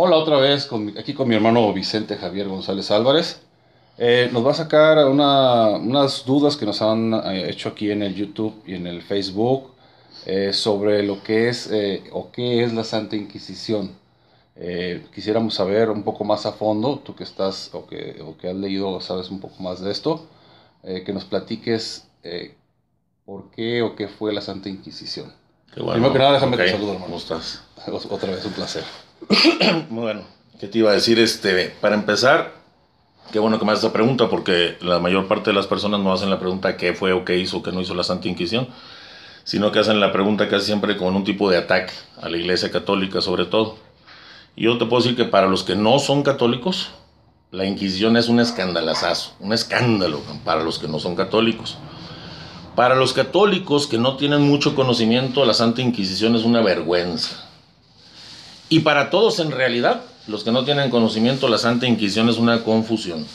Hola otra vez, con, aquí con mi hermano Vicente Javier González Álvarez. Eh, nos va a sacar una- unas dudas que nos han eh, hecho aquí en el YouTube y en el Facebook eh, sobre lo que es o qué es la Santa Inquisición. Eh, quisiéramos saber un poco más a fondo, tú que estás o que, o que has leído o sabes un poco más de esto, eh, que nos platiques eh, por qué o qué fue la Santa Inquisición. Qué bueno. Primero que nada, déjame Ok, te saludo, hermano. ¿Cómo estás? Otra vez un placer. Bueno. ¿Qué te iba a decir? Este, para empezar, qué bueno que me haces esa pregunta, porque la mayor parte de las personas no hacen la pregunta qué fue o qué hizo o qué no hizo la Santa Inquisición, sino que hacen la pregunta casi siempre con un tipo de ataque a la Iglesia Católica, sobre todo. Yo te puedo decir que para los que no son católicos, la Inquisición es un escandalazazo, un escándalo para los que no son católicos. Para los católicos que no tienen mucho conocimiento, la Santa Inquisición es una vergüenza. Y para todos en realidad, los que no tienen conocimiento, la Santa Inquisición es una confusión.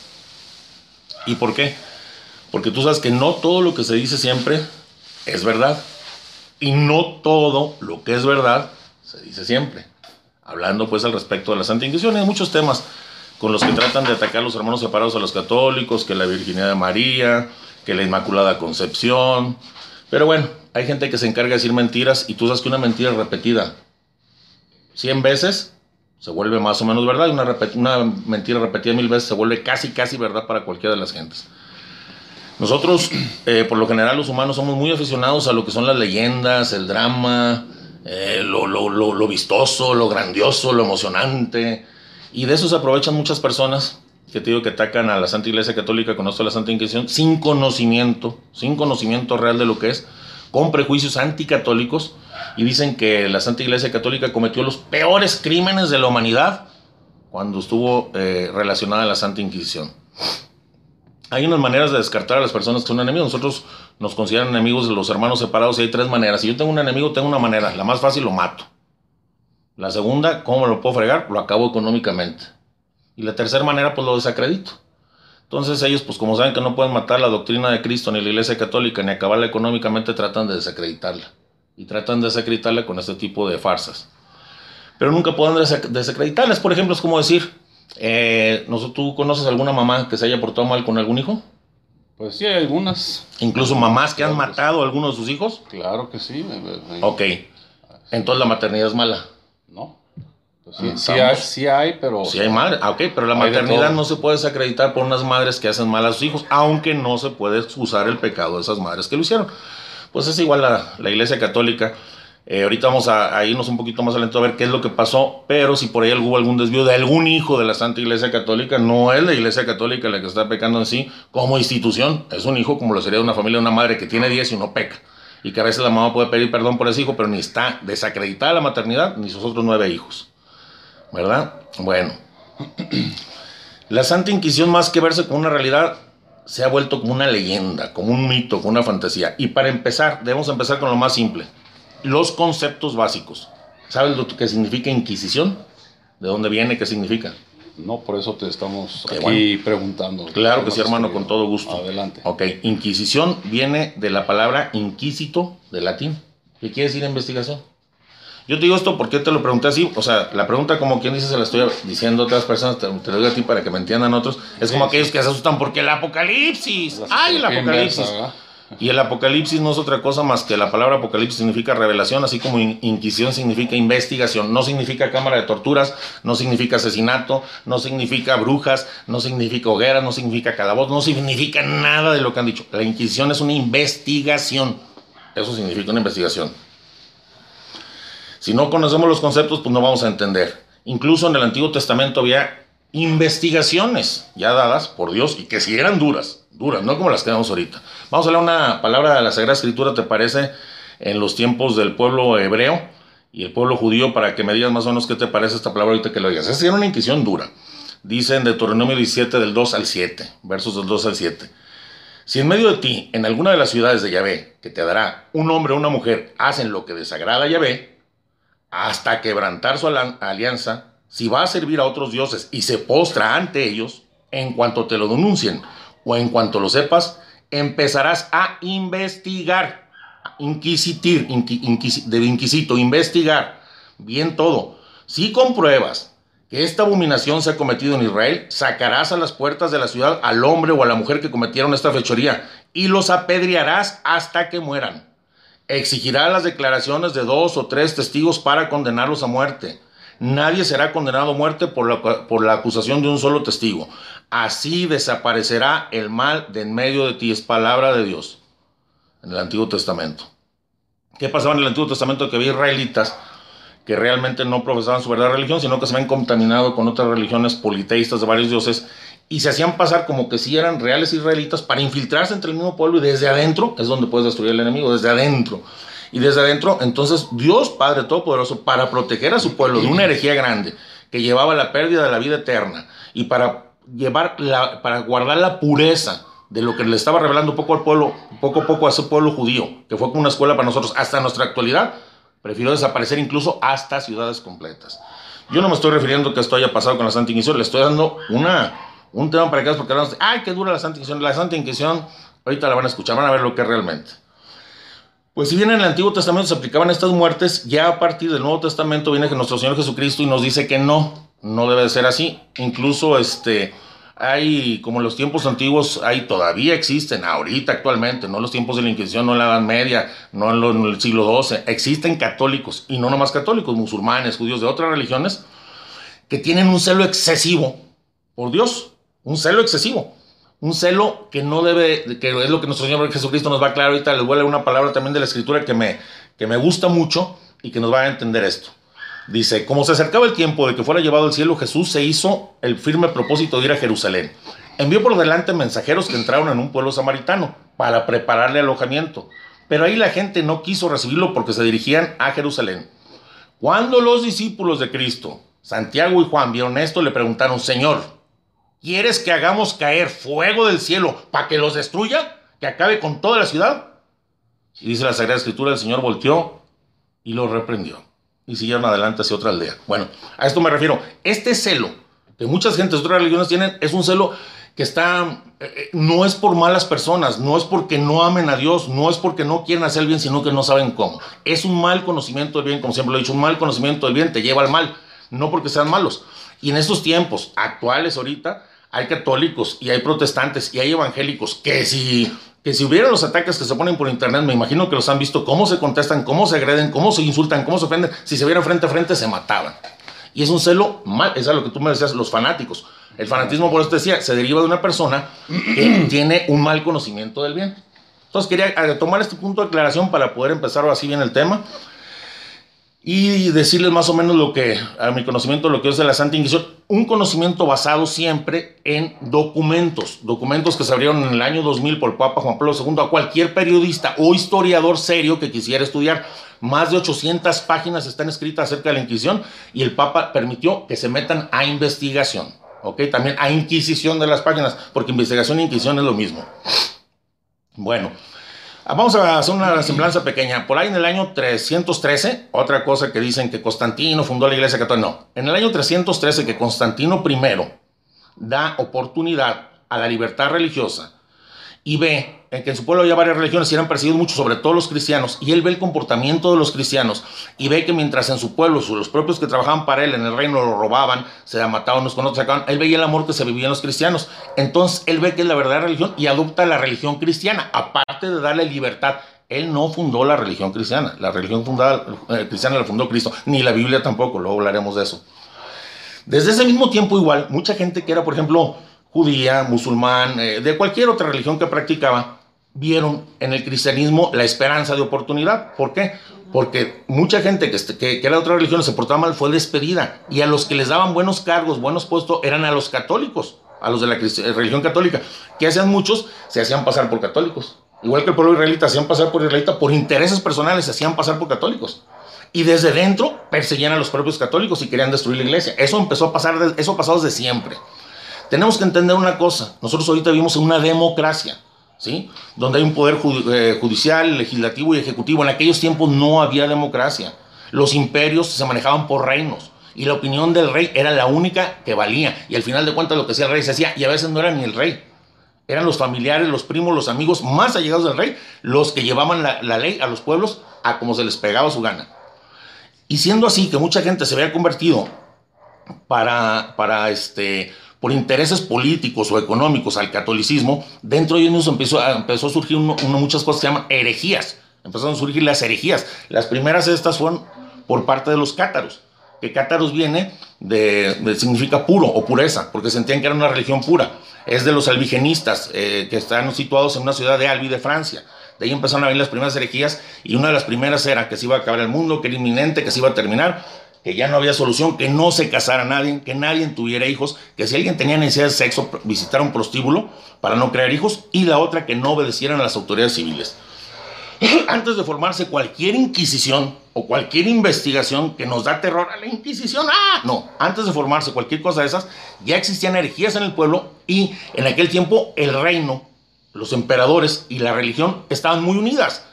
¿Y por qué? Porque tú sabes que no todo lo que se dice siempre es verdad. Y no todo lo que es verdad se dice siempre. Hablando pues al respecto de la Santa Inquisición, hay muchos temas con los que tratan de atacar a los hermanos separados a los católicos, que la Virginidad de María, que la Inmaculada Concepción. Pero bueno, hay gente que se encarga de decir mentiras y tú sabes que una mentira repetida 100 veces se vuelve más o menos verdad una, una mentira repetida mil veces se vuelve casi, casi verdad para cualquiera de las gentes. Nosotros, eh, por lo general, los humanos somos muy aficionados a lo que son las leyendas, el drama, eh, lo, lo- lo- lo vistoso, lo grandioso, lo emocionante. Y de eso se aprovechan muchas personas que te digo que atacan a la Santa Iglesia Católica con esto de la Santa Inquisición sin conocimiento, sin conocimiento real de lo que es, con prejuicios anticatólicos y dicen que la Santa Iglesia Católica cometió los peores crímenes de la humanidad cuando estuvo eh, relacionada a la Santa Inquisición. Hay unas maneras de descartar a las personas que son enemigos. Nosotros nos consideran enemigos de los hermanos separados y hay tres maneras. Si yo tengo un enemigo, tengo una manera. La más fácil, lo mato. La segunda, ¿cómo lo puedo fregar? Lo acabo económicamente. Y la tercera manera, pues lo desacredito. Entonces ellos, pues como saben que no pueden matar la doctrina de Cristo, ni la Iglesia Católica, ni acabarla económicamente, tratan de desacreditarla. Y tratan de desacreditarla con este tipo de farsas. Pero nunca pueden desac- desacreditarlas. Por ejemplo, es como decir, eh, ¿no sé, ¿tú conoces alguna mamá que se haya portado mal con algún hijo? Pues sí, hay algunas. Incluso mamás que han Claro matado a algunos de sus hijos. Claro que sí. Ok. Entonces la maternidad es mala. No. Pues sí, sí hay, sí hay, pero. Sí hay madre, ah, ok, pero la maternidad no se puede desacreditar por unas madres que hacen mal a sus hijos, aunque no se puede excusar el pecado de esas madres que lo hicieron. Pues es igual la, la Iglesia Católica. Eh, ahorita vamos a, irnos un poquito más adelante a ver qué es lo que pasó, pero si por ahí hubo algún desvío de algún hijo de la Santa Iglesia Católica, no es la Iglesia Católica la que está pecando en sí como institución, es un hijo como lo sería de una familia, de una madre que tiene 10 y no peca. Y que a veces la mamá puede pedir perdón por ese hijo, pero ni está desacreditada la maternidad, ni sus otros nueve hijos. ¿Verdad? Bueno. La Santa Inquisición, más que verse como una realidad, se ha vuelto como una leyenda, como un mito, como una fantasía. Y para empezar, debemos empezar con lo más simple. Los conceptos básicos. ¿Sabes lo que significa Inquisición? ¿De dónde viene? ¿Qué significa? No, por eso te estamos Qué aquí preguntando. Claro que sí, hermano, con todo gusto. Adelante. Ok, Inquisición viene de la palabra inquisito, de latín. ¿Qué quiere decir investigación? Yo te digo esto porque te lo pregunté así, o sea, la pregunta como quien dice se la estoy diciendo a otras personas, te, te lo digo a ti para que me entiendan otros, es como Sí, aquellos que se asustan porque el apocalipsis, ¡ay, el apocalipsis! Y el apocalipsis no es otra cosa más que la palabra apocalipsis significa revelación, así como in- inquisición significa investigación. No significa cámara de torturas, no significa asesinato, no significa brujas, no significa hogueras, no significa calabozo, no significa nada de lo que han dicho. La inquisición es una investigación. Eso significa una investigación. Si no conocemos los conceptos, pues no vamos a entender. Incluso en el Antiguo Testamento había investigaciones ya dadas por Dios y que si eran duras, duras, no como las que damos ahorita. Vamos a leer una palabra de la Sagrada Escritura, ¿te parece? En los tiempos del pueblo hebreo y el pueblo judío, para que me digas más o menos qué te parece esta palabra ahorita que lo digas. Esa era una inquisición dura. Dice en Deuteronomio 17, del 2 al 7, versos del 2 al 7. Si en medio de ti, en alguna de las ciudades de Yahvé, que te dará un hombre o una mujer, hacen lo que desagrada a Yahvé, hasta quebrantar su alianza, si va a servir a otros dioses y se postra ante ellos, en cuanto te lo denuncien o en cuanto lo sepas, empezarás a investigar, inquisitir, inqui- de inquisito, investigar bien todo. Si compruebas que esta abominación se ha cometido en Israel, sacarás a las puertas de la ciudad al hombre o a la mujer que cometieron esta fechoría y los apedrearás hasta que mueran. Exigirá las declaraciones de dos o tres testigos para condenarlos a muerte. Nadie será condenado a muerte por la, por la acusación de un solo testigo. Así desaparecerá el mal de en medio de ti. Es palabra de Dios en el Antiguo Testamento. ¿Qué pasaba en el Antiguo Testamento? Que había israelitas que realmente no profesaban su verdadera religión, sino que se habían contaminado con otras religiones politeístas de varios dioses y se hacían pasar como que si eran reales israelitas para infiltrarse entre el mismo pueblo y desde adentro es donde puedes destruir al enemigo, desde adentro. Y desde adentro, entonces Dios Padre Todopoderoso, para proteger a su pueblo de una herejía grande que llevaba la pérdida de la vida eterna y para llevar la, para guardar la pureza de lo que le estaba revelando poco al pueblo, poco a poco a ese pueblo judío, que fue como una escuela para nosotros hasta nuestra actualidad, prefirió desaparecer incluso hasta ciudades completas. Yo no me estoy refiriendo que esto haya pasado con la Santa Inquisición, le estoy dando una, un tema para que porque hablamos ay, qué dura la Santa Inquisición. La Santa Inquisición, ahorita la van a escuchar, van a ver lo que es realmente. Pues si bien en el Antiguo Testamento se aplicaban estas muertes, ya a partir del Nuevo Testamento viene que nuestro Señor Jesucristo y nos dice que no, no debe de ser así. Incluso este, hay, como en los tiempos antiguos, hay todavía existen, ahorita actualmente, no en los tiempos de la Inquisición, no en la Edad Media, no en, el siglo XII, existen católicos, y no nomás católicos, musulmanes, judíos de otras religiones, que tienen un celo excesivo por Dios, un celo excesivo, un celo que no debe, que es lo que nuestro Señor Jesucristo nos va a aclarar ahorita, les voy una palabra también de la Escritura que me, que me gusta mucho y que nos va a entender esto. Dice, como se acercaba el tiempo de que fuera llevado al cielo, Jesús se hizo el firme propósito de ir a Jerusalén. Envió por delante mensajeros que entraron en un pueblo samaritano para prepararle alojamiento. Pero ahí la gente no quiso recibirlo porque se dirigían a Jerusalén. Cuando los discípulos de Cristo, Santiago y Juan, vieron esto, le preguntaron, Señor, ¿quieres que hagamos caer fuego del cielo para que los destruya? ¿Que acabe con toda la ciudad? Y dice la Sagrada Escritura, el Señor volteó y lo reprendió y siguieron adelante hacia otra aldea. Bueno, a esto me refiero. Este celo que muchas gentes de otras religiones tienen es un celo que está, eh, eh, no es por malas personas, no es porque no amen a Dios, no es porque no quieren hacer el bien, sino que no saben cómo. Es un mal conocimiento del bien, como siempre lo he dicho, un mal conocimiento del bien te lleva al mal, no porque sean malos. Y en estos tiempos actuales ahorita, hay católicos y hay protestantes y hay evangélicos que si que si hubiera los ataques que se ponen por internet, me imagino que los han visto, cómo se contestan, cómo se agreden, cómo se insultan, cómo se ofenden. Si se vieran frente a frente, se mataban. Y es un celo mal, es a lo que tú me decías, los fanáticos. El fanatismo, por eso te decía, se deriva de una persona que tiene un mal conocimiento del bien. Entonces quería eh, tomar este punto de aclaración para poder empezar así bien el tema y decirles más o menos lo que, a mi conocimiento, lo que es de la Santa Inquisición, un conocimiento basado siempre en documentos, documentos que se abrieron en el año 2000 por el Papa Juan Pablo II a cualquier periodista o historiador serio que quisiera estudiar. Más de 800 páginas están escritas acerca de la Inquisición y el Papa permitió que se metan a investigación, ¿ok? También a inquisición de las páginas, porque investigación e inquisición es lo mismo. Bueno, vamos a hacer una semblanza pequeña. Por ahí en el año 313, otra cosa que dicen que Constantino fundó la iglesia católica. No, en el año 313 que Constantino I da oportunidad a la libertad religiosa y ve en que en su pueblo había varias religiones y eran perseguidos mucho, sobre todo los cristianos, y él ve el comportamiento de los cristianos y ve que mientras en su pueblo los propios que trabajaban para él en el reino lo robaban, se mataban unos con otros, sacaban, él veía el amor que se vivía en los cristianos. Entonces él ve que es la verdadera religión y adopta la religión cristiana, aparte de darle libertad. Él no fundó la religión cristiana, la religión fundada, eh, cristiana la fundó Cristo, ni la Biblia tampoco, luego hablaremos de eso. Desde ese mismo tiempo igual, mucha gente que era, por ejemplo, judía, musulmán, eh, de cualquier otra religión que practicaba, vieron en el cristianismo la esperanza de oportunidad. ¿Por qué? Porque mucha gente que, que, era de otra religión se portaba mal fue despedida y a los que les daban buenos cargos, buenos puestos, eran a los católicos, a los de la eh, religión católica. ¿Qué hacían muchos? Se hacían pasar por católicos. Igual que el pueblo israelita, hacían pasar por israelita por intereses personales, se hacían pasar por católicos. Y desde dentro perseguían a los propios católicos y querían destruir la iglesia. Eso empezó a pasar, eso desde siempre. Tenemos que entender una cosa. Nosotros ahorita vivimos en una democracia. Donde hay un poder eh, judicial, legislativo y ejecutivo. En aquellos tiempos no había democracia. Los imperios se manejaban por reinos y la opinión del rey era la única que valía. Y al final de cuentas lo que decía el rey se hacía y a veces no era ni el rey. Eran los familiares, los primos, los amigos más allegados del rey los que llevaban la, la ley a los pueblos a como se les pegaba su gana. Y siendo así que mucha gente se había convertido para, para este, por intereses políticos o económicos al catolicismo, dentro de ellos empezó, empezó a surgir muchas cosas que se llaman herejías. Empezaron a surgir las herejías. Las primeras de estas fueron por parte de los cátaros, que cátaros viene de, significa puro o pureza, porque sentían que era una religión pura. Es de los albigenistas, eh, que están situados en una ciudad de Albi de Francia. De ahí empezaron a venir las primeras herejías y una de las primeras era que se iba a acabar el mundo, que era inminente, que se iba a terminar, que ya no había solución, que no se casara nadie, que nadie tuviera hijos, que si alguien tenía necesidad de sexo, visitara un prostíbulo para no crear hijos, y la otra que no obedecieran a las autoridades civiles. Antes de formarse cualquier inquisición o cualquier investigación que nos da terror a la inquisición, ah, no, antes de formarse cualquier cosa de esas, ya existían herejías en el pueblo y en aquel tiempo el reino, los emperadores y la religión estaban muy unidas.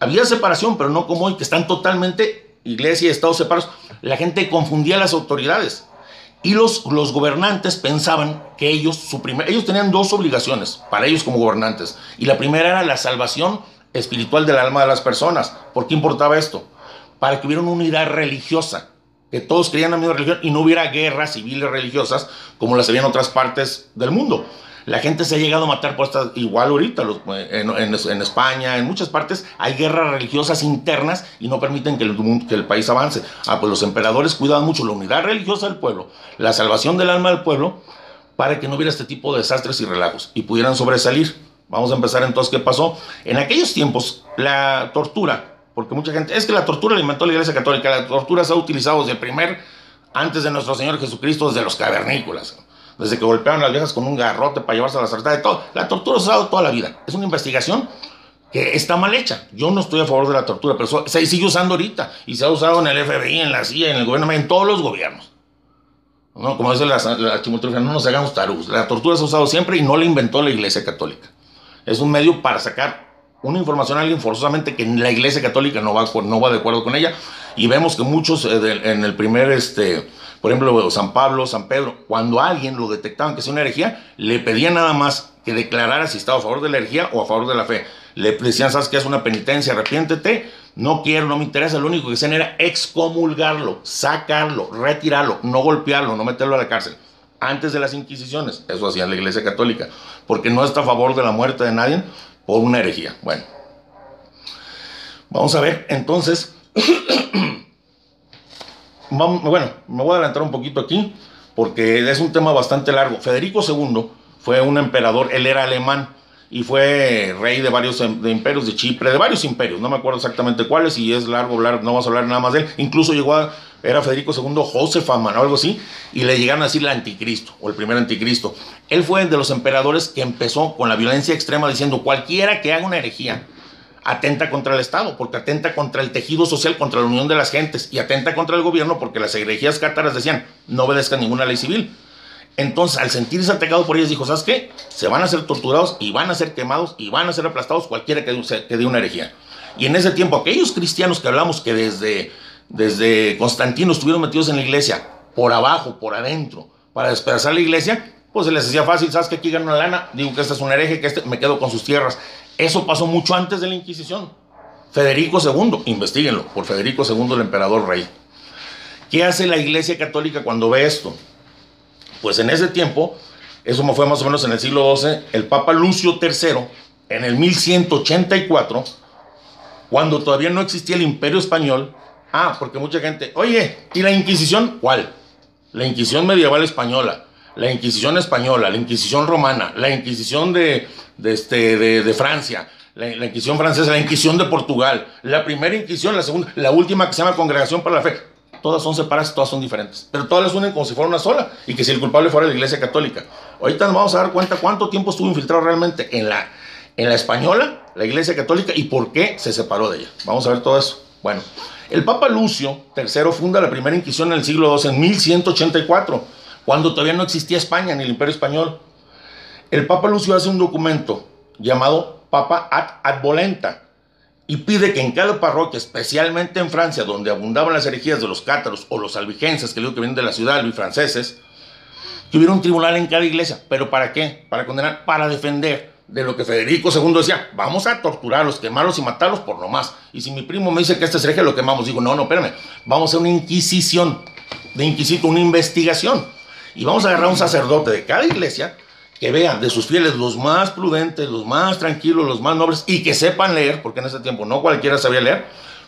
Había separación, pero no como hoy, que están totalmente iglesia y Estado separados, la gente confundía las autoridades. Y los, los gobernantes pensaban que ellos, su primer, ellos tenían dos obligaciones para ellos como gobernantes. Y la primera era la salvación espiritual del alma de las personas. ¿Por qué importaba esto? Para que hubiera una unidad religiosa, que todos creían la misma religión y no hubiera guerras civiles religiosas como las había en otras partes del mundo. La gente se ha llegado a matar por estas, igual ahorita, en, España, en muchas partes, hay guerras religiosas internas y no permiten que el, que el país avance. Ah, pues los emperadores cuidaban mucho la unidad religiosa del pueblo, la salvación del alma del pueblo, para que no hubiera este tipo de desastres y relajos y pudieran sobresalir. Vamos a empezar entonces, ¿qué pasó? En aquellos tiempos, la tortura, porque mucha gente, es que la tortura la inventó la Iglesia Católica, la tortura se ha utilizado desde el primer, antes de nuestro Señor Jesucristo, desde los cavernícolas desde que golpearon a las viejas con un garrote para llevarse a la sartén, de todo. La tortura se ha dado toda la vida. Es una investigación que está mal hecha. Yo no estoy a favor de la tortura, pero se sigue usando ahorita y se ha usado en el FBI, en la CIA, en el gobierno, en todos los gobiernos. ¿No? Como dice la, la no nos hagamos tarugos. La tortura se ha usado siempre y no la inventó la Iglesia Católica. Es un medio para sacar una información a alguien forzosamente que la Iglesia Católica no va, no va de acuerdo con ella. Y vemos que muchos eh, en el primer este, por ejemplo, San Pablo, San Pedro, cuando alguien lo detectaban que es una herejía, le pedían nada más que declarara si estaba a favor de la herejía o a favor de la fe. Le decían, ¿sabes qué es una penitencia? Arrepiéntete. No quiero, no me interesa. Lo único que hacían era excomulgarlo, sacarlo, retirarlo, no golpearlo, no meterlo a la cárcel. Antes de las Inquisiciones, eso hacía la Iglesia Católica, porque no está a favor de la muerte de nadie por una herejía. Bueno, vamos a ver entonces bueno, me voy a adelantar un poquito aquí porque es un tema bastante largo. Federico II fue un emperador, él era alemán y fue rey de varios em, imperios de Chipre, de varios imperios, no me acuerdo exactamente cuáles y es largo hablar, no vamos a hablar nada más de él. Incluso llegó a, era Federico II Josefaman o algo así, y le llegaron a decir el anticristo o el primer anticristo. Él fue de los emperadores que empezó con la violencia extrema diciendo cualquiera que haga una herejía atenta contra el Estado, porque atenta contra el tejido social, contra la unión de las gentes, y atenta contra el gobierno porque las herejías cátaras decían, no obedezcan ninguna ley civil. Entonces, al sentirse atacado por ellos, dijo, ¿sabes qué? Se van a ser torturados y van a ser quemados y van a ser aplastados cualquiera que, que dé una herejía. Y en ese tiempo, aquellos cristianos que hablamos que desde, desde Constantino estuvieron metidos en la iglesia, por abajo, por adentro, para despedazar la iglesia, pues se les hacía fácil, ¿sabes que Aquí ganan una lana, digo que este es un hereje, que este me quedo con sus tierras. Eso pasó mucho antes de la Inquisición. Federico II, investiguenlo, por Federico II, el emperador rey. ¿Qué hace la Iglesia Católica cuando ve esto? Pues en ese tiempo, eso fue más o menos en el siglo XII, el Papa Lucio III, en el 1184, cuando todavía no existía el Imperio Español, ah, porque mucha gente, oye, ¿y la Inquisición? ¿Cuál? La Inquisición medieval española, la Inquisición española, la Inquisición romana, la Inquisición de, este, de, Francia, la, Inquisición francesa, la Inquisición de Portugal, la primera Inquisición, la segunda, la última que se llama Congregación para la Fe. Todas son separadas, todas son diferentes, pero todas las unen como si fuera una sola y que si el culpable fuera la Iglesia Católica. Ahorita nos vamos a dar cuenta cuánto tiempo estuvo infiltrado realmente en la, en la española, la Iglesia Católica, y por qué se separó de ella. Vamos a ver todo eso. Bueno, el Papa Lucio III funda la primera Inquisición en el siglo II, en 1184 cuando todavía no existía España ni el Imperio Español. El Papa Lucio hace un documento llamado Papa ad Advolenta y pide que en cada parroquia, especialmente en Francia, donde abundaban las herejías de los cátaros o los albigenses, que digo que vienen de la ciudad, los franceses, que hubiera un tribunal en cada iglesia. ¿Pero para qué? Para condenar, para defender de lo que Federico II decía, vamos a torturarlos, quemarlos y matarlos por lo más. Y si mi primo me dice que este es hereje, lo quemamos. Digo, no, no, espérame, vamos a una inquisición de inquisito, una investigación. Y vamos a agarrar a un sacerdote de cada iglesia que vean de sus fieles los más prudentes, los más tranquilos, los más nobles y que sepan leer, porque en ese tiempo no cualquiera sabía leer,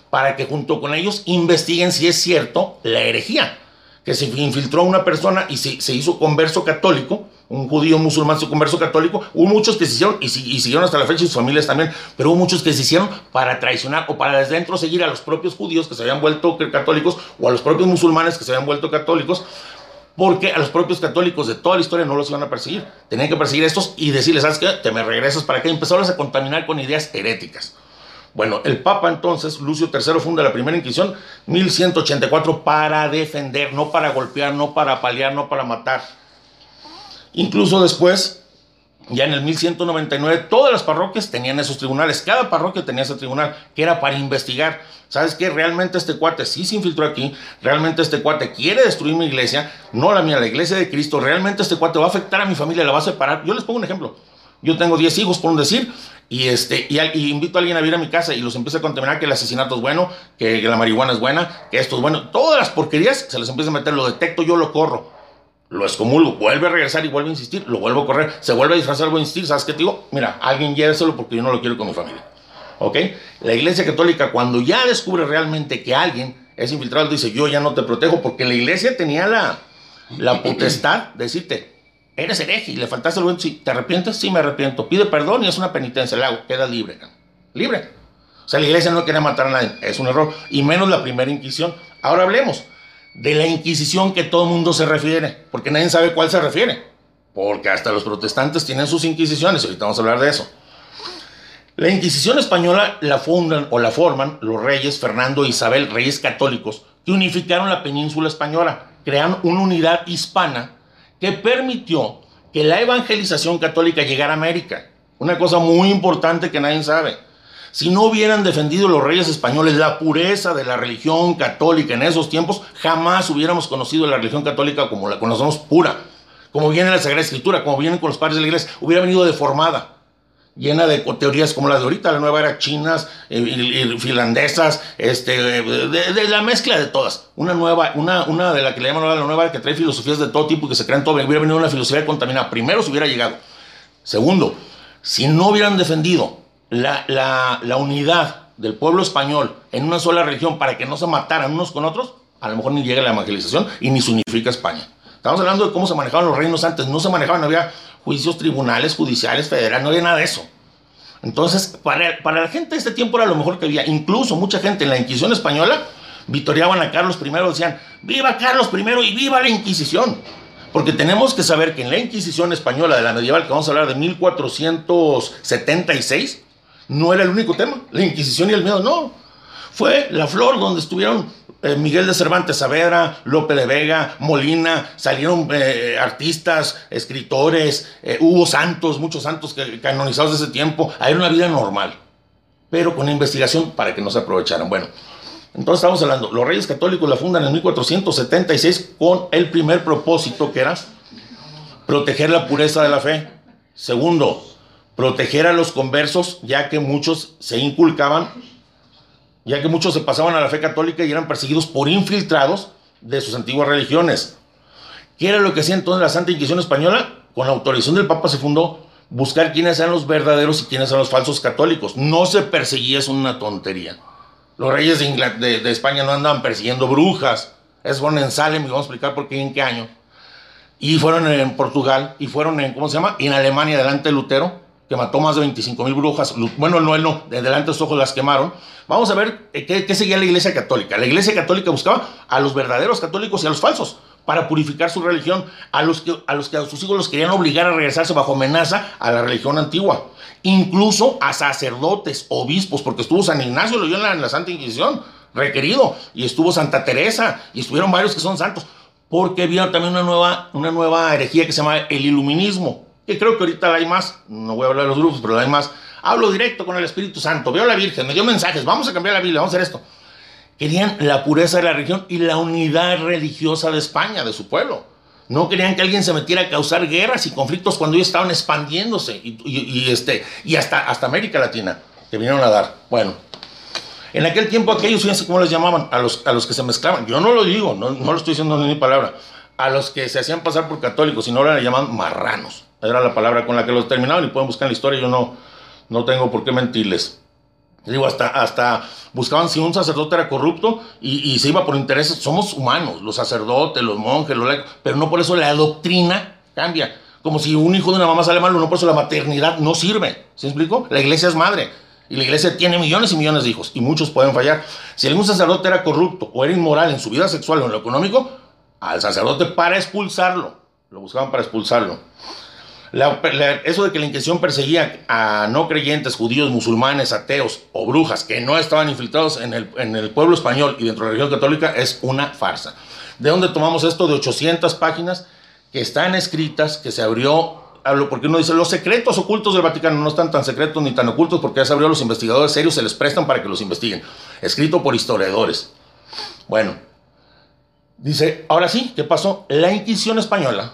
para que junto con ellos investiguen si es cierto la herejía, que se infiltró una persona y se, se hizo converso católico, un judío musulmán se converso católico, hubo muchos que se hicieron y, y, siguieron hasta la fecha y sus familias también, pero hubo muchos que se hicieron para traicionar o para desde dentro seguir a los propios judíos que se habían vuelto católicos o a los propios musulmanes que se habían vuelto católicos porque a los propios católicos de toda la historia no los iban a perseguir. Tenían que perseguir a estos y decirles, ¿sabes qué? Te me regresas para que empezaron a contaminar con ideas heréticas. Bueno, el Papa entonces, Lucio III, funda la primera Inquisición, 1184, para defender, no para golpear, no para paliar, no para matar. Incluso después, ya en el 1199, todas las parroquias tenían esos tribunales. Cada parroquia tenía ese tribunal que era para investigar. ¿Sabes qué? Realmente este cuate sí se infiltró aquí. Realmente este cuate quiere destruir mi iglesia. No la mía, la iglesia de Cristo. Realmente este cuate va a afectar a mi familia, la va a separar. Yo les pongo un ejemplo. Yo tengo 10 hijos, por un decir, y, este, y, invito a alguien a ir a mi casa y los empieza a contaminar que el asesinato es bueno, que la marihuana es buena, que esto es bueno. Todas las porquerías se les empieza a meter, lo detecto, yo lo corro lo excomulgo, vuelve a regresar y vuelve a insistir, lo vuelvo a correr, se vuelve a disfrazar, vuelve a insistir, ¿sabes qué te digo? Mira, alguien lléveselo porque yo no lo quiero con mi familia. ¿Ok? La Iglesia Católica, cuando ya descubre realmente que alguien es infiltrado, dice, yo ya no te protejo, porque la Iglesia tenía la, la potestad de decirte, eres hereje y le faltaste el buen, sí, ¿te arrepientes? Sí, me arrepiento. Pide perdón y es una penitencia, le hago, queda libre. Libre. O sea, la Iglesia no quería matar a nadie, es un error, y menos la primera Inquisición. Ahora hablemos de la Inquisición que todo el mundo se refiere, porque nadie sabe cuál se refiere, porque hasta los protestantes tienen sus inquisiciones, ahorita vamos a hablar de eso. La Inquisición española la fundan o la forman los reyes Fernando e Isabel, reyes católicos, que unificaron la península española, crearon una unidad hispana que permitió que la evangelización católica llegara a América. Una cosa muy importante que nadie sabe. Si no hubieran defendido los reyes españoles la pureza de la religión católica en esos tiempos, jamás hubiéramos conocido la religión católica como la conocemos pura, como viene la Sagrada Escritura, como vienen con los padres de la iglesia, hubiera venido deformada, llena de teorías como la de ahorita, la nueva era chinas, eh, finlandesas, este, de, la mezcla de todas. Una nueva, una, una de la que le llaman la nueva era que trae filosofías de todo tipo que se crean todo, hubiera venido una filosofía contaminada. Primero se hubiera llegado. Segundo, si no hubieran defendido la, la, unidad del pueblo español en una sola región para que no se mataran unos con otros, a lo mejor ni llega la evangelización y ni se unifica España. Estamos hablando de cómo se manejaban los reinos antes. No se manejaban, no había juicios tribunales, judiciales, federales, no había nada de eso. Entonces, para, para la gente de este tiempo era lo mejor que había. Incluso mucha gente en la Inquisición española vitoriaban a Carlos I, decían, viva Carlos I y viva la Inquisición. Porque tenemos que saber que en la Inquisición española de la medieval, que vamos a hablar de 1476, no era el único tema, la Inquisición y el miedo, no. Fue la flor donde estuvieron eh, Miguel de Cervantes Saavedra, Lope de Vega, Molina, salieron eh, artistas, escritores, eh, hubo santos, muchos santos canonizados de ese tiempo. Era una vida normal, pero con investigación para que no se aprovecharan. Bueno, entonces estamos hablando, los reyes católicos la fundan en 1476 con el primer propósito que era proteger la pureza de la fe. Segundo, proteger a los conversos, ya que muchos se inculcaban, ya que muchos se pasaban a la fe católica y eran perseguidos por infiltrados de sus antiguas religiones. ¿Qué era lo que hacía entonces la Santa Inquisición Española? Con la autorización del Papa se fundó buscar quiénes eran los verdaderos y quiénes eran los falsos católicos. No se perseguía, es una tontería. Los reyes de, España no andaban persiguiendo brujas. Es en Salem y vamos a explicar por qué en qué año. Y fueron en Portugal y fueron en, ¿cómo se llama? En Alemania delante de Lutero que mató más de 25 mil brujas. Bueno, no, él no, de delante de sus ojos las quemaron. Vamos a ver qué, seguía la iglesia católica. La iglesia católica buscaba a los verdaderos católicos y a los falsos para purificar su religión, a los que a, los que a sus hijos los querían obligar a regresarse bajo amenaza a la religión antigua. Incluso a sacerdotes, obispos, porque estuvo San Ignacio, lo dio en la, en la Santa Inquisición, requerido, y estuvo Santa Teresa, y estuvieron varios que son santos, porque vieron también una nueva, una nueva herejía que se llama el iluminismo que creo que ahorita hay más, no voy a hablar de los grupos, pero hay más. Hablo directo con el Espíritu Santo, veo a la Virgen, me dio mensajes, vamos a cambiar la Biblia, vamos a hacer esto. Querían la pureza de la religión y la unidad religiosa de España, de su pueblo. No querían que alguien se metiera a causar guerras y conflictos cuando ellos estaban expandiéndose y, este, y hasta, hasta América Latina, que vinieron a dar. Bueno, En aquel tiempo aquellos, fíjense cómo les llamaban, a los, a los que se mezclaban. Yo no lo digo, no, no lo estoy diciendo ni palabra. A los que se hacían pasar por católicos, y no le llamaban marranos. Era la palabra con la que los terminaban y pueden buscar la historia, yo no, no tengo por qué mentirles. Digo, hasta, hasta buscaban si un sacerdote era corrupto y, y, se iba por intereses. Somos humanos, los sacerdotes, los monjes, los laicos, pero no por eso la doctrina cambia. Como si un hijo de una mamá sale malo, no por eso la maternidad no sirve. ¿Se explico? La iglesia es madre. Y la iglesia tiene millones y millones de hijos y muchos pueden fallar. Si algún sacerdote era corrupto o era inmoral en su vida sexual o en lo económico, al sacerdote para expulsarlo. Lo buscaban para expulsarlo. La, la, eso de que la Inquisición perseguía a no creyentes, judíos, musulmanes, ateos o brujas que no estaban infiltrados en el, en el pueblo español y dentro de la religión católica es una farsa. ¿De dónde tomamos esto de 800 páginas que están escritas, que se abrió porque uno dice, los secretos ocultos del Vaticano no están tan secretos ni tan ocultos porque ya se abrió los investigadores serios, se les prestan para que los investiguen. Escrito por historiadores. Bueno, dice, ahora sí, ¿qué pasó? La Inquisición española.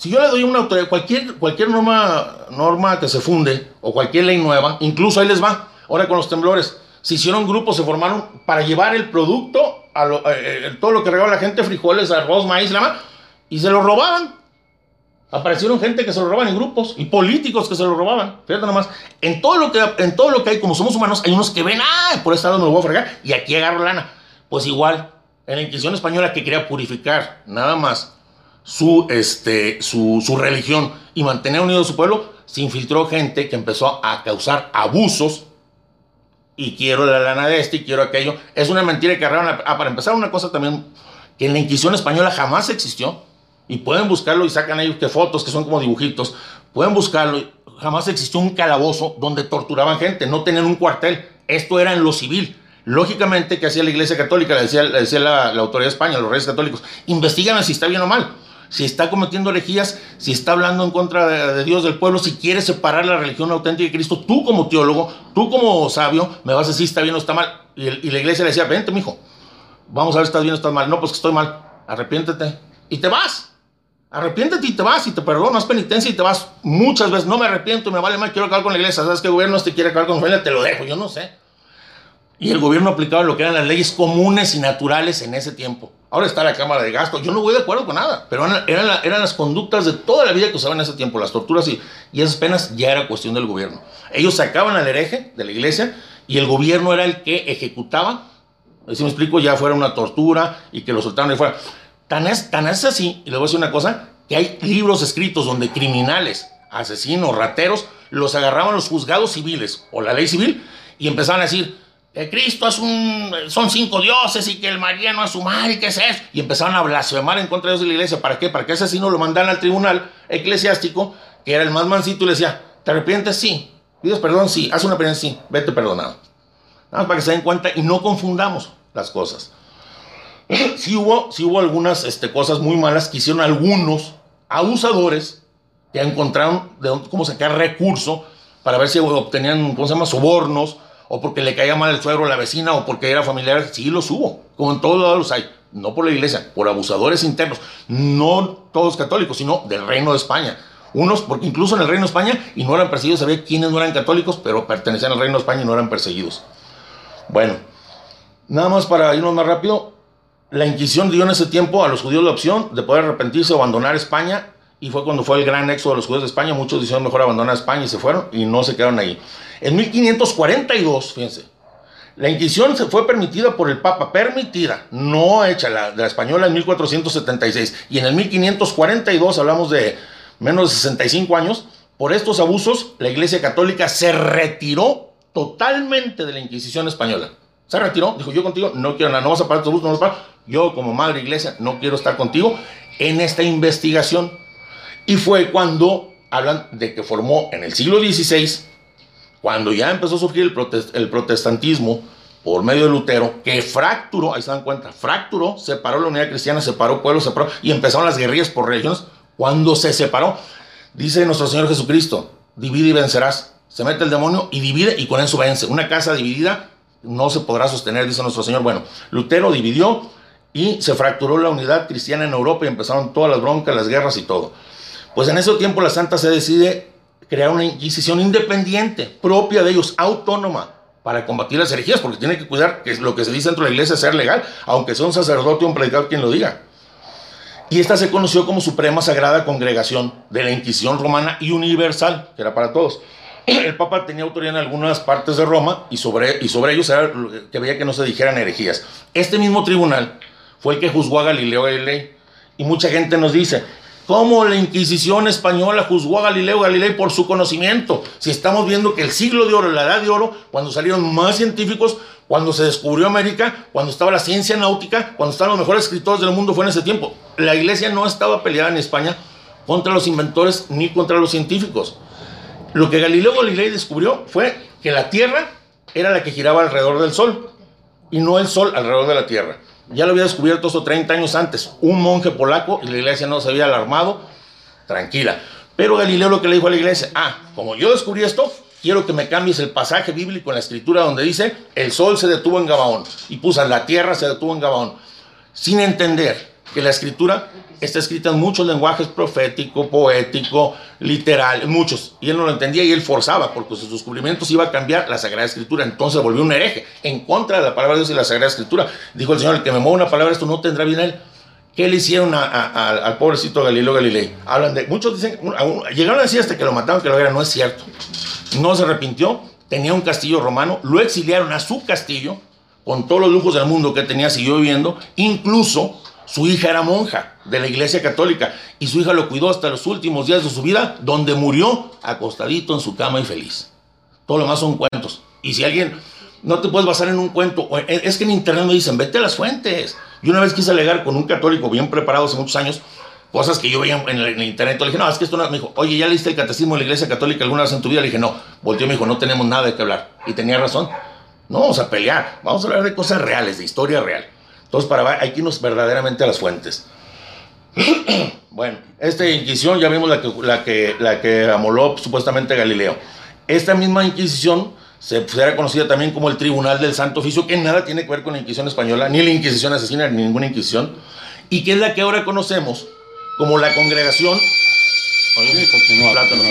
Si yo le doy una autoridad, cualquier, cualquier norma, norma que se funde o cualquier ley nueva, incluso ahí les va, ahora con los temblores, se hicieron grupos, se formaron para llevar el producto, a lo, eh, eh todo lo que regaba la gente, frijoles, arroz, maíz, lama, y se lo robaban. Aparecieron gente que se lo roban en grupos y políticos que se lo robaban. Fíjate nomás, en todo lo que, en todo lo que hay, como somos humanos, hay unos que ven, ah, por este lado me lo voy a fregar y aquí agarro lana. Pues igual, en la Inquisición española que quería purificar nada más su, este, su, su religión y mantener unido a su pueblo, se infiltró gente que empezó a causar abusos y quiero la lana de este y quiero aquello. Es una mentira que agarraron. Ah, para empezar, una cosa también que en la Inquisición española jamás existió y pueden buscarlo y sacan ellos que fotos que son como dibujitos. Pueden buscarlo. Jamás existió un calabozo donde torturaban gente, no tenían un cuartel. Esto era en lo civil. Lógicamente, que hacía la Iglesia Católica? Le decía, le decía la, autoridad de España, los reyes católicos, investigan si está bien o mal, si está cometiendo herejías, si está hablando en contra de, Dios del pueblo, si quiere separar la religión auténtica de Cristo. Tú como teólogo, tú como sabio, me vas a decir está bien o está mal. Y, y la iglesia le decía, vente, mijo, vamos a ver si estás bien o estás mal. No, pues que estoy mal, arrepiéntete. Y te vas. Arrepiéntete y te vas y te perdonas penitencia y te vas muchas veces. No me arrepiento, me vale más, quiero acabar con la iglesia. ¿Sabes qué gobierno este quiere acabar con la familia? Te lo dejo, yo no sé. Y el gobierno aplicaba lo que eran las leyes comunes y naturales en ese tiempo. Ahora está la Cámara de Gasto. Yo no voy de acuerdo con nada, pero eran, eran, la, eran las conductas de toda la vida que usaban en ese tiempo, las torturas y, y esas penas ya era cuestión del gobierno. Ellos sacaban al hereje de la iglesia y el gobierno era el que ejecutaba. Si me explico, ya fuera una tortura y que lo soltaran de fuera. Tan es, tan es así, y le voy a decir una cosa, que hay libros escritos donde criminales, asesinos, rateros, los agarraban los juzgados civiles o la ley civil y empezaban a decir, que Cristo es un, son cinco dioses y que el mariano es su madre y que es eso. Y empezaban a blasfemar en contra de Dios y la iglesia. ¿Para qué? Para que ese asesino lo mandaran al tribunal eclesiástico, que era el más mansito, y le decía, ¿te arrepientes? Sí. ¿Pides perdón? Sí. ¿Haz una penitencia? Sí. Vete perdonado. Nada más para que se den cuenta y no confundamos las cosas. sí hubo, sí hubo algunas este, cosas muy malas que hicieron algunos abusadores que encontraron de cómo sacar recurso para ver si obtenían, ¿cómo se llama?, sobornos, o porque le caía mal el suegro a la vecina, o porque era familiar. Sí los hubo, como en todos lados los hay. No por la iglesia, por abusadores internos. No todos católicos, sino del reino de España. Unos, porque incluso en el reino de España, y no eran perseguidos, sabía quiénes no eran católicos, pero pertenecían al reino de España y no eran perseguidos. Bueno, nada más para irnos más rápido, la Inquisición dio en ese tiempo a los judíos la opción de poder arrepentirse o abandonar España y fue cuando fue el gran éxodo de los judíos de España. Muchos dijeron mejor abandonar España y se fueron y no se quedaron ahí. En 1542, fíjense, la Inquisición se fue permitida por el Papa, permitida, no hecha la, la española en 1476. Y en el 1542, hablamos de menos de 65 años, por estos abusos, la Iglesia Católica se retiró totalmente de la Inquisición española. Se retiró, dijo yo contigo no quiero nada, no vas a pagar tu abusos, no vas a pagar. Yo como madre iglesia no quiero estar contigo en esta investigación. Y fue cuando hablan de que formó en el siglo XVI, cuando ya empezó a surgir el, protest el protestantismo por medio de Lutero, que fracturó, ahí se dan cuenta, fracturó, separó la unidad cristiana, separó pueblos, separó, y empezaron las guerrillas por religiones. Cuando se separó, dice nuestro Señor Jesucristo, divide y vencerás. Se mete el demonio y divide y con eso vence. Una casa dividida no se podrá sostener, dice nuestro Señor. Bueno, Lutero dividió y se fracturó la unidad cristiana en Europa y empezaron todas las broncas, las guerras y todo. Pues en ese tiempo la Santa se decide crear una Inquisición independiente, propia de ellos, autónoma. para combatir las herejías, porque tiene que cuidar que lo que se dice dentro de la iglesia sea legal, aunque sea un sacerdote o un predicador quien lo diga. Y esta se conoció como Suprema Sagrada Congregación de la Inquisición Romana y Universal, que era para todos. El Papa tenía autoridad en algunas partes de Roma y sobre, y sobre ellos era que veía que no se dijeran herejías. Este mismo tribunal fue el que juzgó a Galileo Galilei. Y mucha gente nos dice, cómo la Inquisición española juzgó a Galileo Galilei por su conocimiento. Si estamos viendo que el siglo de oro, la edad de oro, cuando salieron más científicos, cuando se descubrió América, cuando estaba la ciencia náutica, cuando estaban los mejores escritores del mundo, fue en ese tiempo. La iglesia no estaba peleada en España contra los inventores ni contra los científicos. Lo que Galileo Galilei descubrió fue que la Tierra era la que giraba alrededor del Sol y no el Sol alrededor de la Tierra. Ya lo había descubierto eso 30 años antes, un monje polaco y la iglesia no se había alarmado, tranquila. Pero Galileo lo que le dijo a la iglesia, ah, como yo descubrí esto, quiero que me cambies el pasaje bíblico en la escritura donde dice, el sol se detuvo en Gabaón y puso la tierra se detuvo en Gabaón, sin entender que la escritura está escrita en muchos lenguajes profético, poético, literal, muchos. Y él no lo entendía y él forzaba, porque sus descubrimientos iba a cambiar la Sagrada Escritura. Entonces volvió un hereje, en contra de la palabra de Dios y la Sagrada Escritura. Dijo el Señor, el que me mueva una palabra, esto no tendrá bien a él. ¿Qué le hicieron al pobrecito Galileo Galilei? Hablan de, muchos dicen, llegaron a decir hasta que lo mataron, que lo era, no es cierto. No se arrepintió, tenía un castillo romano, lo exiliaron a su castillo, con todos los lujos del mundo que tenía, siguió viviendo, incluso su hija era monja de la iglesia católica y su hija lo cuidó hasta los últimos días de su vida, donde murió acostadito en su cama y feliz. Todo lo demás son cuentos. Y si alguien no te puedes basar en un cuento, es que en internet me dicen, vete a las fuentes. Yo una vez quise alegar con un católico bien preparado hace muchos años, cosas que yo veía en el, internet. Le dije, no, es que esto no. Me dijo, oye, ¿ya leíste el catecismo de la iglesia católica alguna vez en tu vida? Le dije, no. Volteó y me dijo, no tenemos nada de qué hablar. Y tenía razón. No vamos a pelear, vamos a hablar de cosas reales, de historia real. Entonces, para, hay que irnos verdaderamente a las fuentes. bueno, esta Inquisición ya vimos la que, la que, la que amoló supuestamente Galileo. Esta misma Inquisición se era conocida también como el Tribunal del Santo Oficio, que nada tiene que ver con la Inquisición española, ni la Inquisición asesina, ni ninguna Inquisición, y que es la que ahora conocemos como la Congregación. un plátano.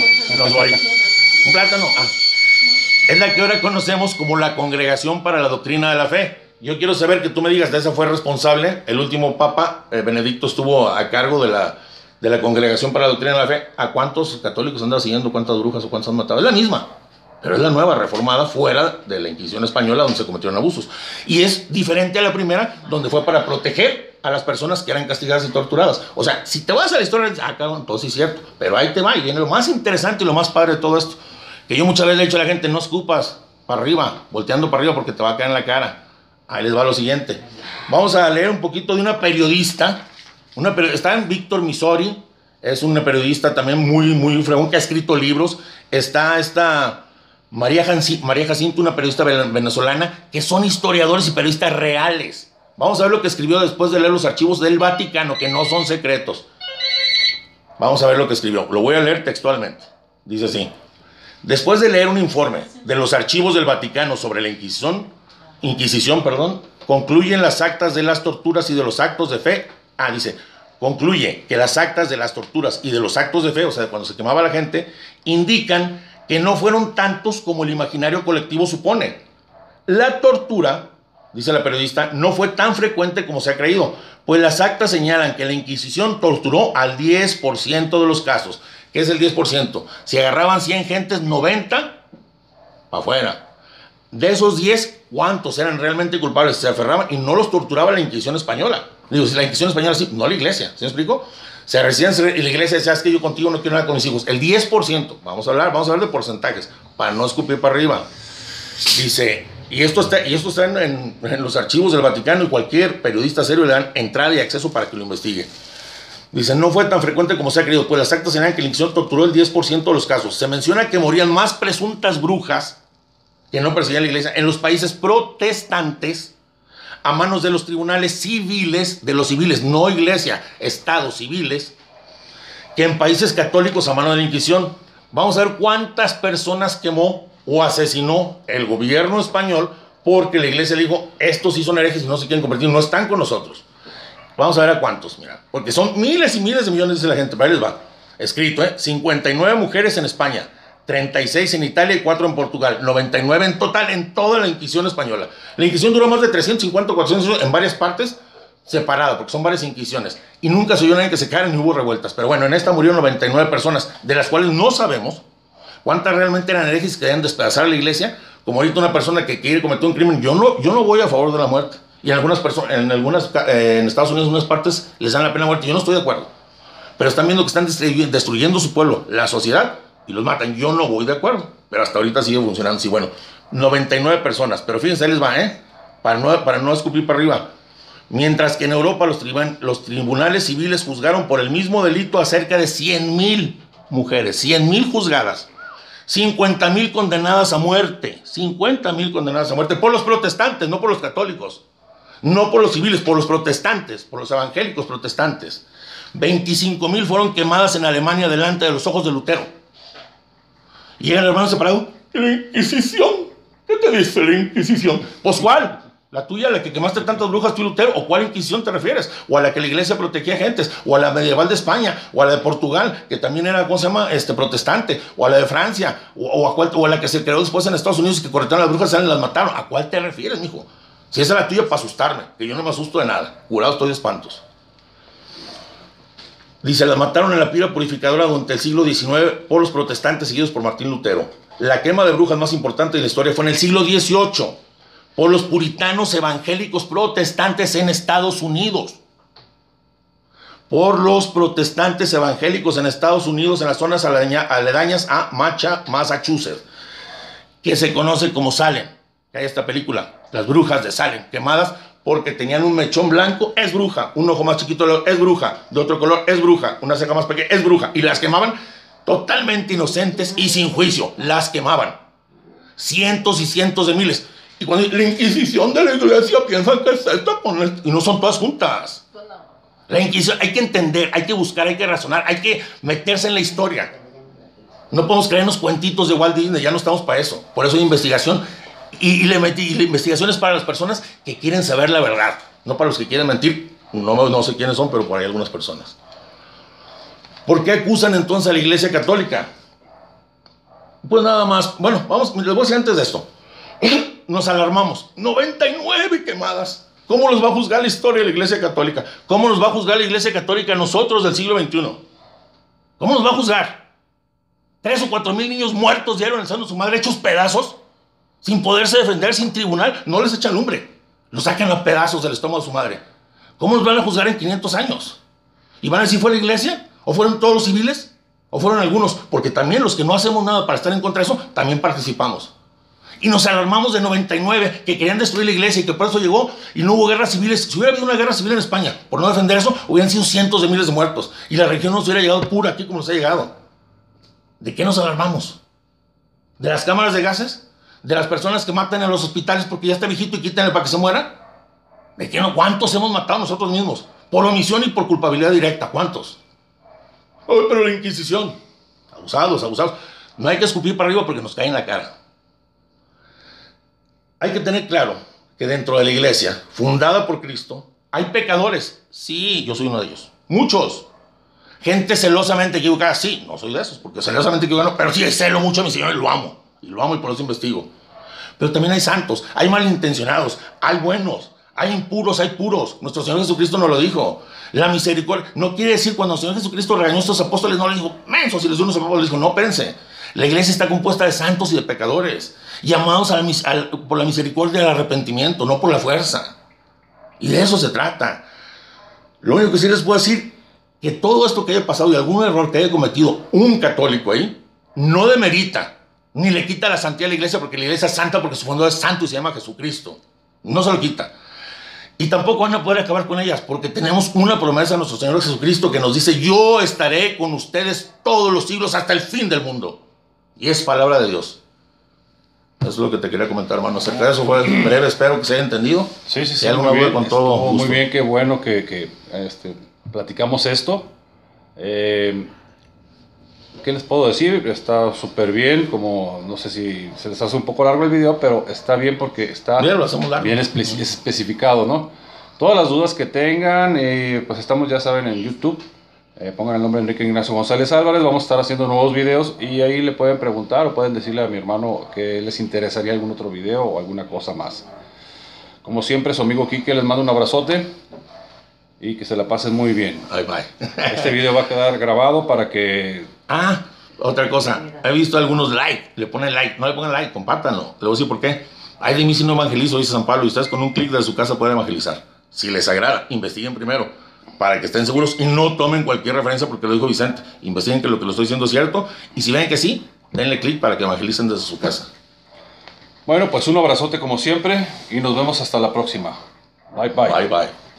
Un plátano. Ah. Es la que ahora conocemos como la Congregación para la Doctrina de la Fe yo quiero saber que tú me digas, de esa fue responsable. El último papa, eh, Benedicto, estuvo a cargo de la, de la Congregación para la Doctrina de la Fe. ¿A cuántos católicos anda siguiendo? ¿Cuántas brujas o cuántas han matado? Es la misma, pero es la nueva, reformada fuera de la Inquisición española donde se cometieron abusos. Y es diferente a la primera, donde fue para proteger a las personas que eran castigadas y torturadas. O sea, si te vas a la historia, ah, cabrón, todo sí es cierto, pero ahí te va y viene lo más interesante y lo más padre de todo esto. Que yo muchas veces le he dicho a la gente, no escupas para arriba, volteando para arriba porque te va a caer en la cara Ahí les va lo siguiente. Vamos a leer un poquito de una periodista. Una, está en Víctor Misori. Es una periodista también muy, muy fregón que ha escrito libros. Está esta María, María Jacinto, una periodista venezolana, que son historiadores y periodistas reales. Vamos a ver lo que escribió después de leer los archivos del Vaticano, que no son secretos. Vamos a ver lo que escribió. Lo voy a leer textualmente. Dice así. Después de leer un informe de los archivos del Vaticano sobre la Inquisición, Inquisición, perdón, concluyen las actas de las torturas y de los actos de fe. Ah, dice, concluye que las actas de las torturas y de los actos de fe, o sea, cuando se quemaba la gente, indican que no fueron tantos como el imaginario colectivo supone. La tortura, dice la periodista, no fue tan frecuente como se ha creído, pues las actas señalan que la Inquisición torturó al 10% de los casos. ¿Qué es el 10%? Si agarraban 100 gentes, 90 para afuera. De esos 10, ¿cuántos eran realmente culpables? Se aferraban y no los torturaba la Inquisición española. Digo, si la Inquisición española sí, no la iglesia, ¿se me explico? Se resistían y la iglesia decía, es que yo contigo no quiero nada con mis hijos. El 10%, vamos a hablar, vamos a hablar de porcentajes, para no escupir para arriba. Dice, y esto está, y esto está en, los archivos del Vaticano y cualquier periodista serio le dan entrada y acceso para que lo investigue. Dice, no fue tan frecuente como se ha creído, pues las actas señalan que la Inquisición torturó el 10% de los casos. Se menciona que morían más presuntas brujas que no perseguía la iglesia, en los países protestantes, a manos de los tribunales civiles, de los civiles, no iglesia, estados civiles, que en países católicos a mano de la Inquisición. Vamos a ver cuántas personas quemó o asesinó el gobierno español porque la iglesia le dijo, estos sí son herejes y no se quieren convertir, no están con nosotros. Vamos a ver a cuántos, mira, porque son miles y miles de millones de la gente, para les va. Escrito, ¿eh? 59 mujeres en España, 36 en Italia y 4 en Portugal, 99 en total en toda la Inquisición española. La Inquisición duró más de 350 400 años en varias partes separadas, porque son varias Inquisiciones, y nunca se oyó nadie que se quedaran ni hubo revueltas. Pero bueno, en esta murieron 99 personas, de las cuales no sabemos cuántas realmente eran herejes que querían despedazar a la iglesia, como ahorita una persona que quiere cometer un crimen. Yo no, yo no voy a favor de la muerte. Y en algunas personas, en algunas, eh, en Estados Unidos, en unas partes les dan la pena de muerte. Yo no estoy de acuerdo. Pero están viendo que están destruyendo su pueblo, la sociedad, y los matan. Yo no voy de acuerdo, pero hasta ahorita sigue funcionando así. Bueno, 99 personas, pero fíjense, les va, ¿eh? Para no, para no escupir para arriba. Mientras que en Europa los, los tribunales civiles juzgaron por el mismo delito a cerca de 100 mil mujeres, 100 mil juzgadas, 50 mil condenadas a muerte, 50 mil condenadas a muerte por los protestantes, no por los católicos, no por los civiles, por los protestantes, por los evangélicos protestantes. 25 mil fueron quemadas en Alemania delante de los ojos de Lutero. Y llega el hermano separado. La Inquisición. ¿Qué te dice la Inquisición? Pues cuál? La tuya, la que quemaste tantas brujas, tú Lutero, o cuál Inquisición te refieres? O a la que la iglesia protegía gentes, o a la medieval de España, o a la de Portugal, que también era, ¿cómo se llama? Este, protestante, o a la de Francia, o, a, cuál, o a la que se creó después en Estados Unidos y que corretaron las brujas y las mataron. ¿A cuál te refieres, mijo? Si esa es la tuya, para asustarme, que yo no me asusto de nada. Curado estoy de espantos. Dice, la mataron en la pira purificadora durante el siglo XIX por los protestantes seguidos por Martín Lutero. La quema de brujas más importante de la historia fue en el siglo XVIII por los puritanos evangélicos protestantes en Estados Unidos. Por los protestantes evangélicos en Estados Unidos en las zonas aledañas a Macha, Massachusetts, que se conoce como Salem. Hay esta película, Las brujas de Salem, quemadas porque tenían un mechón blanco, es bruja, un ojo más chiquito es bruja, de otro color es bruja, una ceja más pequeña es bruja, y las quemaban totalmente inocentes y sin juicio, las quemaban. Cientos y cientos de miles. Y cuando la Inquisición de la iglesia piensa que es esto, y no son todas juntas. La Inquisición, hay que entender, hay que buscar, hay que razonar, hay que meterse en la historia. No podemos creernos cuentitos de Walt Disney, ya no estamos para eso. Por eso hay investigación y, le metí, la investigación es para las personas que quieren saber la verdad, no para los que quieren mentir. No, no sé quiénes son, pero por ahí algunas personas. ¿Por qué acusan entonces a la Iglesia Católica? Pues nada más, bueno, vamos, les voy a decir antes de esto. Nos alarmamos. 99 quemadas. ¿Cómo los va a juzgar la historia de la Iglesia Católica? ¿Cómo nos va a juzgar la Iglesia Católica nosotros del siglo XXI? ¿Cómo nos va a juzgar? Tres o cuatro mil niños muertos dieron de su madre, hechos pedazos sin poderse defender, sin tribunal, no les echan lumbre. Los sacan a pedazos del estómago de su madre. ¿Cómo los van a juzgar en 500 años? ¿Y van a decir fue la iglesia? ¿O fueron todos los civiles? ¿O fueron algunos? Porque también los que no hacemos nada para estar en contra de eso, también participamos. Y nos alarmamos de 99 que querían destruir la iglesia y que por eso llegó y no hubo guerras civiles. Si hubiera habido una guerra civil en España, por no defender eso, hubieran sido cientos de miles de muertos. Y la región no se hubiera llegado pura aquí como nos ha llegado. ¿De qué nos alarmamos? ¿De las cámaras de gases? De las personas que matan en los hospitales porque ya está viejito y quítenle para que se muera? ¿De qué no? ¿Cuántos hemos matado nosotros mismos? Por omisión y por culpabilidad directa. ¿Cuántos? Ay, pero la Inquisición. Abusados, abusados. No hay que escupir para arriba porque nos cae en la cara. Hay que tener claro que dentro de la iglesia, fundada por Cristo, hay pecadores. Sí, yo soy uno de ellos. Muchos. Gente celosamente equivocada. Sí, no soy de esos, porque celosamente equivocado, pero sí celo mucho a mi Señor lo amo y lo amo y por eso investigo. Pero también hay santos, hay malintencionados, hay buenos, hay impuros, hay puros. Nuestro Señor Jesucristo nos lo dijo. La misericordia no quiere decir cuando el Señor Jesucristo regañó a estos apóstoles, no les dijo, mensos, y les dio unos les dijo, no, espérense. La iglesia está compuesta de santos y de pecadores, llamados por la misericordia del arrepentimiento, no por la fuerza. Y de eso se trata. Lo único que sí les puedo decir, que todo esto que haya pasado y algún error que haya cometido un católico ahí, no demerita ni le quita la santidad a la iglesia porque la iglesia es santa porque su fundador es santo y se llama Jesucristo. No se lo quita. Y tampoco van a poder acabar con ellas porque tenemos una promesa de nuestro Señor Jesucristo que nos dice, yo estaré con ustedes todos los siglos hasta el fin del mundo. Y es palabra de Dios. Eso es lo que te quería comentar, hermano. Acerca de eso fue breve, espero que se haya entendido. Sí, sí, sí. muy bien, con todo muy bien, qué bueno que, que este, platicamos esto. Eh, ¿Qué les puedo decir? Está súper bien, como no sé si se les hace un poco largo el video, pero está bien porque está bien, especificado, ¿no? Todas las dudas que tengan, eh, pues estamos, ya saben, en YouTube. Eh, pongan el nombre Enrique Ignacio González Álvarez, vamos a estar haciendo nuevos videos y ahí le pueden preguntar o pueden decirle a mi hermano que les interesaría algún otro video o alguna cosa más. Como siempre, su amigo Kike les mando un abrazote y que se la pasen muy bien. Bye bye. Este video va a quedar grabado para que... Ah, otra cosa. He visto algunos like. Le ponen like. No le pongan like, compártanlo. Le voy a decir por qué. Ay de mí si no evangelizo, dice San Pablo. Y ustedes con un clic de su casa pueden evangelizar. Si les agrada, investiguen primero. Para que estén seguros y no tomen cualquier referencia porque lo dijo Vicente. Investiguen que lo que lo estoy diciendo es cierto. Y si ven que sí, denle clic para que evangelicen desde su casa. Bueno, pues un abrazote como siempre y nos vemos hasta la próxima. Bye bye. Bye bye.